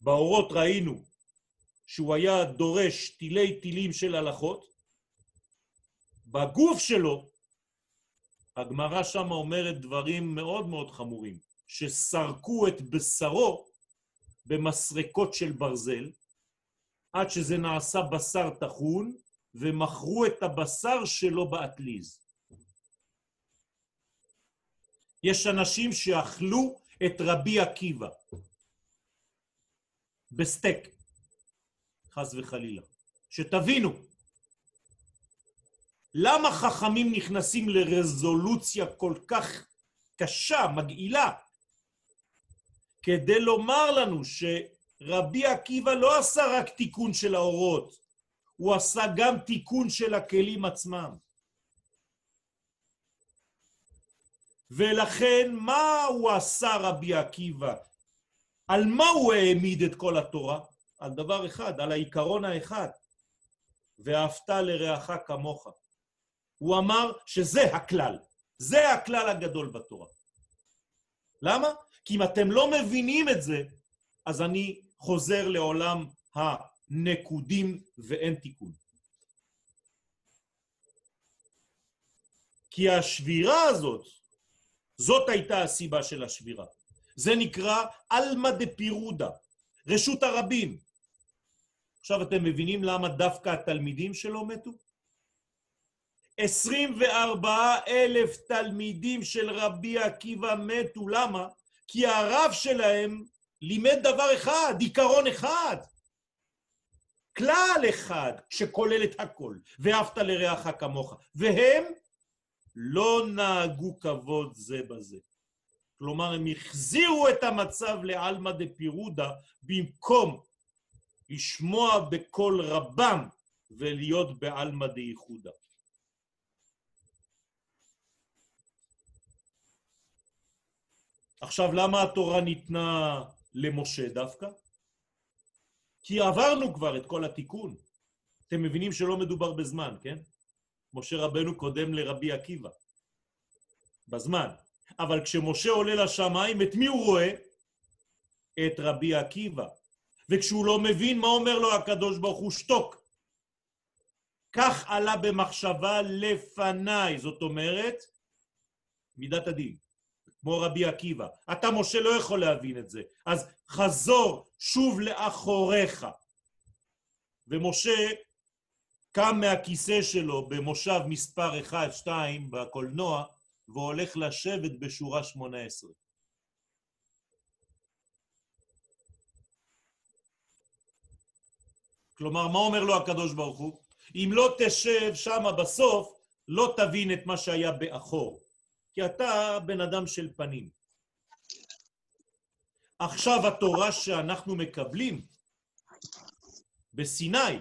באורות ראינו שהוא היה דורש טילי טילים של הלכות, בגוף שלו, הגמרא שם אומרת דברים מאוד מאוד חמורים, שסרקו את בשרו במסרקות של ברזל, עד שזה נעשה בשר טחון, ומכרו את הבשר שלו באטליז. יש אנשים שאכלו את רבי עקיבא בסטייק, חס וחלילה. שתבינו, למה חכמים נכנסים לרזולוציה כל כך קשה, מגעילה? כדי לומר לנו שרבי עקיבא לא עשה רק תיקון של האורות, הוא עשה גם תיקון של הכלים עצמם. ולכן מה הוא עשה רבי עקיבא? על מה הוא העמיד את כל התורה? על דבר אחד, על העיקרון האחד. ואהבת לרעך כמוך. הוא אמר שזה הכלל. זה הכלל הגדול בתורה. למה? כי אם אתם לא מבינים את זה, אז אני חוזר לעולם הנקודים ואין תיקון. כי השבירה הזאת, זאת הייתה הסיבה של השבירה. זה נקרא עלמא דפירודה, רשות הרבים. עכשיו אתם מבינים למה דווקא התלמידים שלו מתו? 24 אלף תלמידים של רבי עקיבא מתו, למה? כי הרב שלהם לימד דבר אחד, עיקרון אחד, כלל אחד שכולל את הכל, ואהבת לרעך כמוך, והם לא נהגו כבוד זה בזה. כלומר, הם החזירו את המצב לעלמא דפירודה במקום לשמוע בקול רבם ולהיות בעלמא דייחודה. עכשיו, למה התורה ניתנה למשה דווקא? כי עברנו כבר את כל התיקון. אתם מבינים שלא מדובר בזמן, כן? משה רבנו קודם לרבי עקיבא. בזמן. אבל כשמשה עולה לשמיים, את מי הוא רואה? את רבי עקיבא. וכשהוא לא מבין, מה אומר לו הקדוש ברוך הוא? שתוק. כך עלה במחשבה לפניי, זאת אומרת, מידת הדין, כמו רבי עקיבא. אתה, משה, לא יכול להבין את זה. אז חזור שוב לאחוריך. ומשה קם מהכיסא שלו במושב מספר 1-2 בקולנוע, והולך לשבת בשורה 18. כלומר, מה אומר לו הקדוש ברוך הוא? אם לא תשב שם בסוף, לא תבין את מה שהיה באחור, כי אתה בן אדם של פנים. עכשיו התורה שאנחנו מקבלים בסיני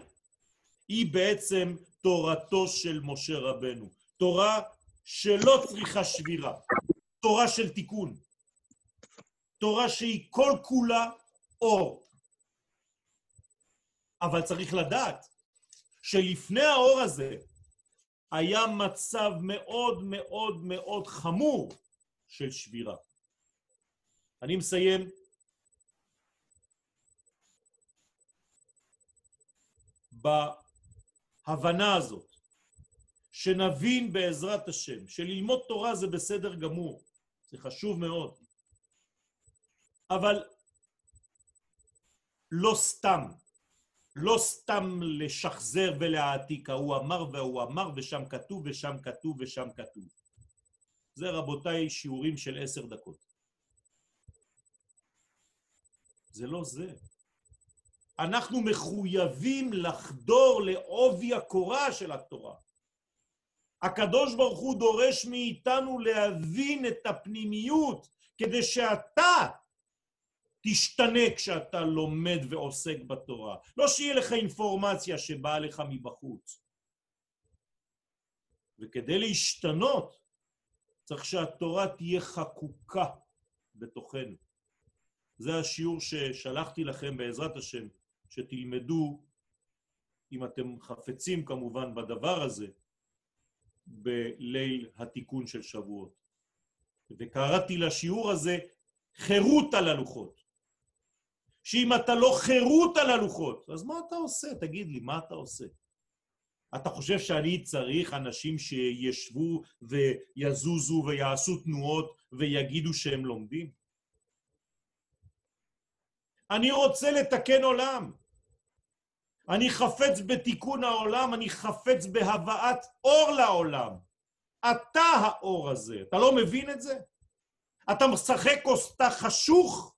היא בעצם תורתו של משה רבנו. תורה שלא צריכה שבירה, תורה של תיקון, תורה שהיא כל כולה אור. אבל צריך לדעת שלפני האור הזה היה מצב מאוד מאוד מאוד חמור של שבירה. אני מסיים בהבנה הזאת, שנבין בעזרת השם, שללמוד תורה זה בסדר גמור, זה חשוב מאוד, אבל לא סתם, לא סתם לשחזר ולהעתיק, ההוא אמר והוא אמר ושם כתוב ושם כתוב ושם כתוב. זה רבותיי שיעורים של עשר דקות. זה לא זה. אנחנו מחויבים לחדור לעובי הקורה של התורה. הקדוש ברוך הוא דורש מאיתנו להבין את הפנימיות, כדי שאתה תשתנה כשאתה לומד ועוסק בתורה. לא שיהיה לך אינפורמציה שבאה לך מבחוץ. וכדי להשתנות, צריך שהתורה תהיה חקוקה בתוכנו. זה השיעור ששלחתי לכם בעזרת השם, שתלמדו, אם אתם חפצים כמובן בדבר הזה, בליל התיקון של שבועות. וקראתי לשיעור הזה חירות על הלוחות. שאם אתה לא חירות על הלוחות, אז מה אתה עושה? תגיד לי, מה אתה עושה? אתה חושב שאני צריך אנשים שישבו ויזוזו ויעשו תנועות ויגידו שהם לומדים? אני רוצה לתקן עולם. אני חפץ בתיקון העולם, אני חפץ בהבאת אור לעולם. אתה האור הזה, אתה לא מבין את זה? אתה משחק כוסתה חשוך,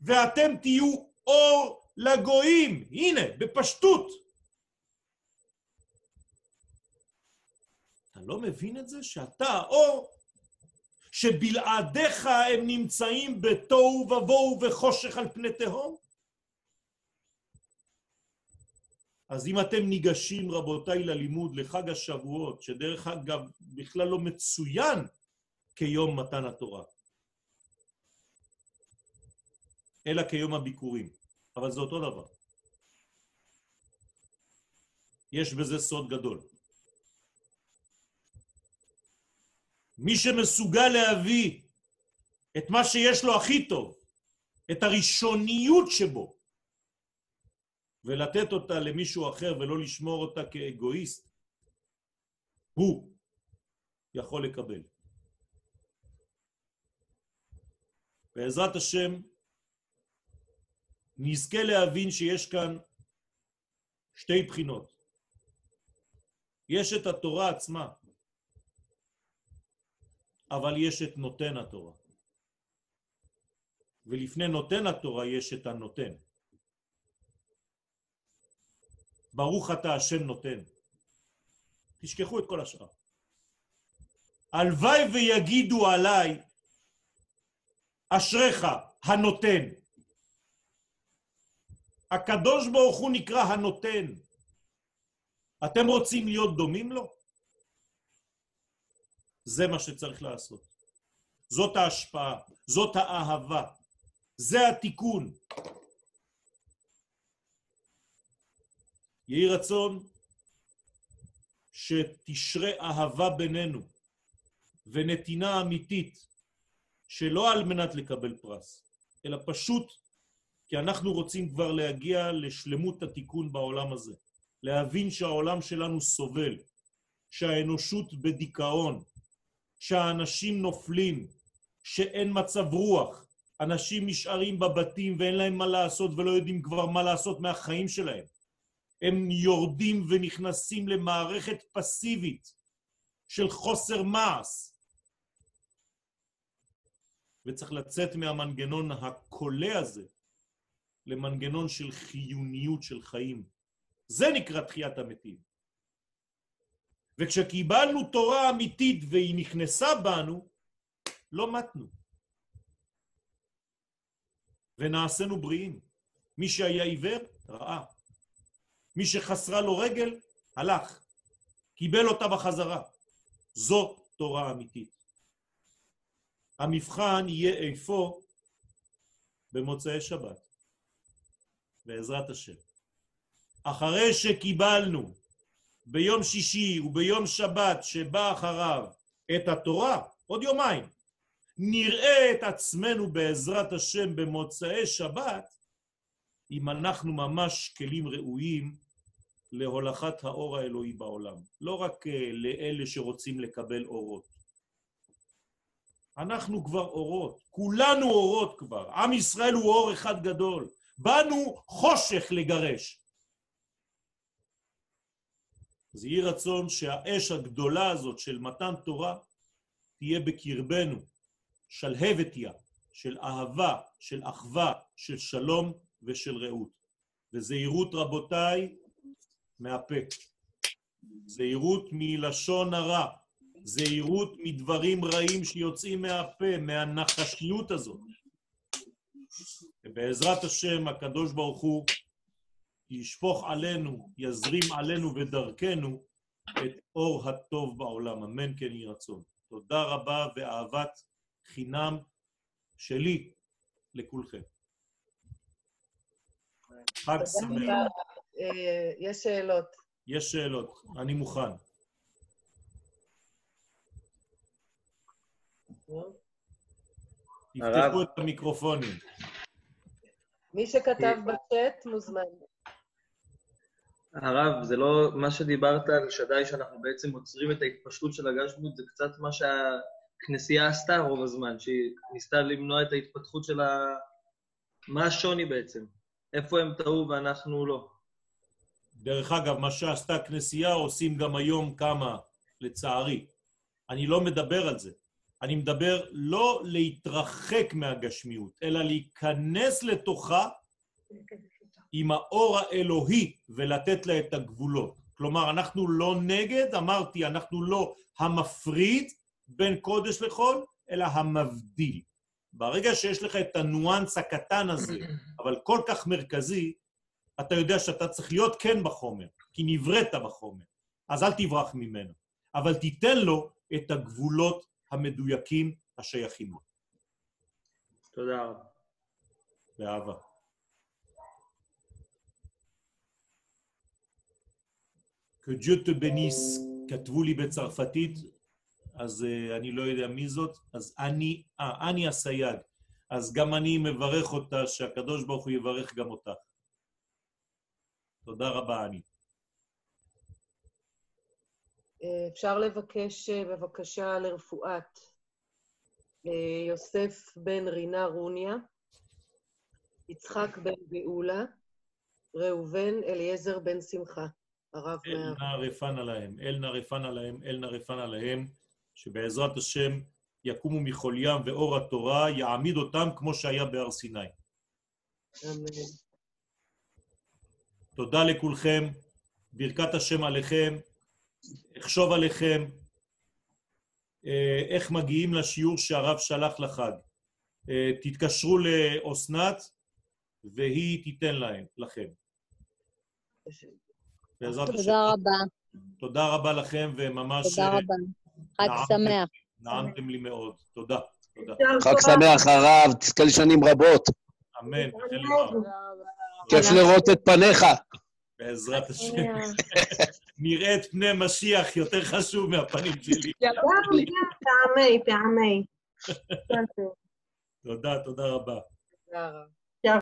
ואתם תהיו אור לגויים. הנה, בפשטות. אתה לא מבין את זה? שאתה האור, שבלעדיך הם נמצאים בתוהו ובוהו וחושך על פני תהום? אז אם אתם ניגשים, רבותיי, ללימוד, לחג השבועות, שדרך אגב בכלל לא מצוין כיום מתן התורה, אלא כיום הביקורים, אבל זה אותו דבר. יש בזה סוד גדול. מי שמסוגל להביא את מה שיש לו הכי טוב, את הראשוניות שבו, ולתת אותה למישהו אחר ולא לשמור אותה כאגואיסט, הוא יכול לקבל. בעזרת השם, נזכה להבין שיש כאן שתי בחינות. יש את התורה עצמה, אבל יש את נותן התורה. ולפני נותן התורה יש את הנותן. ברוך אתה השם נותן. תשכחו את כל השאר. הלוואי ויגידו עליי, אשריך, הנותן. הקדוש ברוך הוא נקרא הנותן. אתם רוצים להיות דומים לו? זה מה שצריך לעשות. זאת ההשפעה, זאת האהבה, זה התיקון. יהי רצון שתשרה אהבה בינינו ונתינה אמיתית, שלא על מנת לקבל פרס, אלא פשוט כי אנחנו רוצים כבר להגיע לשלמות התיקון בעולם הזה. להבין שהעולם שלנו סובל, שהאנושות בדיכאון, שהאנשים נופלים, שאין מצב רוח, אנשים נשארים בבתים ואין להם מה לעשות ולא יודעים כבר מה לעשות מהחיים שלהם. הם יורדים ונכנסים למערכת פסיבית של חוסר מעש. וצריך לצאת מהמנגנון הקולה הזה למנגנון של חיוניות של חיים. זה נקרא תחיית המתים. וכשקיבלנו תורה אמיתית והיא נכנסה בנו, לא מתנו. ונעשינו בריאים. מי שהיה עיוור, ראה. מי שחסרה לו רגל, הלך. קיבל אותה בחזרה. זו תורה אמיתית. המבחן יהיה איפה במוצאי שבת, בעזרת השם. אחרי שקיבלנו ביום שישי וביום שבת שבא אחריו את התורה, עוד יומיים, נראה את עצמנו בעזרת השם במוצאי שבת, אם אנחנו ממש כלים ראויים להולכת האור האלוהי בעולם. לא רק אה, לאלה שרוצים לקבל אורות. אנחנו כבר אורות, כולנו אורות כבר. עם ישראל הוא אור אחד גדול. באנו חושך לגרש. אז יהי רצון שהאש הגדולה הזאת של מתן תורה תהיה בקרבנו, שלהבתיה, של אהבה, של אחווה, של שלום ושל רעות. וזהירות רבותיי מהפה. זהירות מלשון הרע, זהירות מדברים רעים שיוצאים מהפה, מהנחשיות הזאת. ובעזרת השם הקדוש ברוך הוא ישפוך עלינו, יזרים עלינו ודרכנו את אור הטוב בעולם. אמן כן יהי רצון. תודה רבה ואהבת חינם שלי לכולכם. חג שמח. אה, יש שאלות. יש שאלות, אני מוכן. תפתחו את המיקרופונים. מי שכתב בצ'אט מוזמן. הרב, זה לא מה שדיברת על שדי, שאנחנו בעצם עוצרים את ההתפשטות של הגשמות, זה קצת מה שהכנסייה עשתה רוב הזמן, שהיא ניסתה למנוע את ההתפתחות של ה... מה השוני בעצם? איפה הם טעו ואנחנו לא? דרך אגב, מה שעשתה הכנסייה עושים גם היום כמה, לצערי. אני לא מדבר על זה. אני מדבר לא להתרחק מהגשמיות, אלא להיכנס לתוכה עם האור האלוהי ולתת לה את הגבולות. כלומר, אנחנו לא נגד, אמרתי, אנחנו לא המפריד בין קודש לחול, אלא המבדיל. ברגע שיש לך את הניואנס הקטן הזה, *clears throat* אבל כל כך מרכזי, אתה יודע שאתה צריך להיות כן בחומר, כי נבראת בחומר. אז אל תברח ממנו, אבל תיתן לו את הגבולות המדויקים השייכים לו. תודה רבה. באהבה. Que Dieu te bénisse, כתבו לי בצרפתית, אז uh, אני לא יודע מי זאת, אז אני, אה, אני הסייג. אז גם אני מברך אותה, שהקדוש ברוך הוא יברך גם אותך. תודה רבה, אני. אה, אפשר לבקש בבקשה לרפואת יוסף בן רינה רוניה, יצחק בן גאולה, ראובן אליעזר בן שמחה. הרב אל נא רפן עליהם, אל נא רפן עליהם, אל נא רפן עליהם, שבעזרת השם יקומו מכל ים ואור התורה יעמיד אותם כמו שהיה בהר סיני. אמן. תודה לכולכם, ברכת השם עליכם, אחשוב עליכם, אה, איך מגיעים לשיעור שהרב שלח לחג. אה, תתקשרו לאסנת והיא תיתן להם, לכם. בעזרת השם. תודה רבה, תודה רבה לכם, וממש תודה אה, רבה. חג. שמח. נעמתם לי מאוד. תודה, תודה. חג שמח, הרב, תזכה לשנים רבות. אמן. כיף לראות את פניך. בעזרת השם. *laughs* נראה את פני משיח יותר חשוב מהפנים שלי. פעמי, פעמי. *laughs* תודה, תודה רבה. תודה רבה.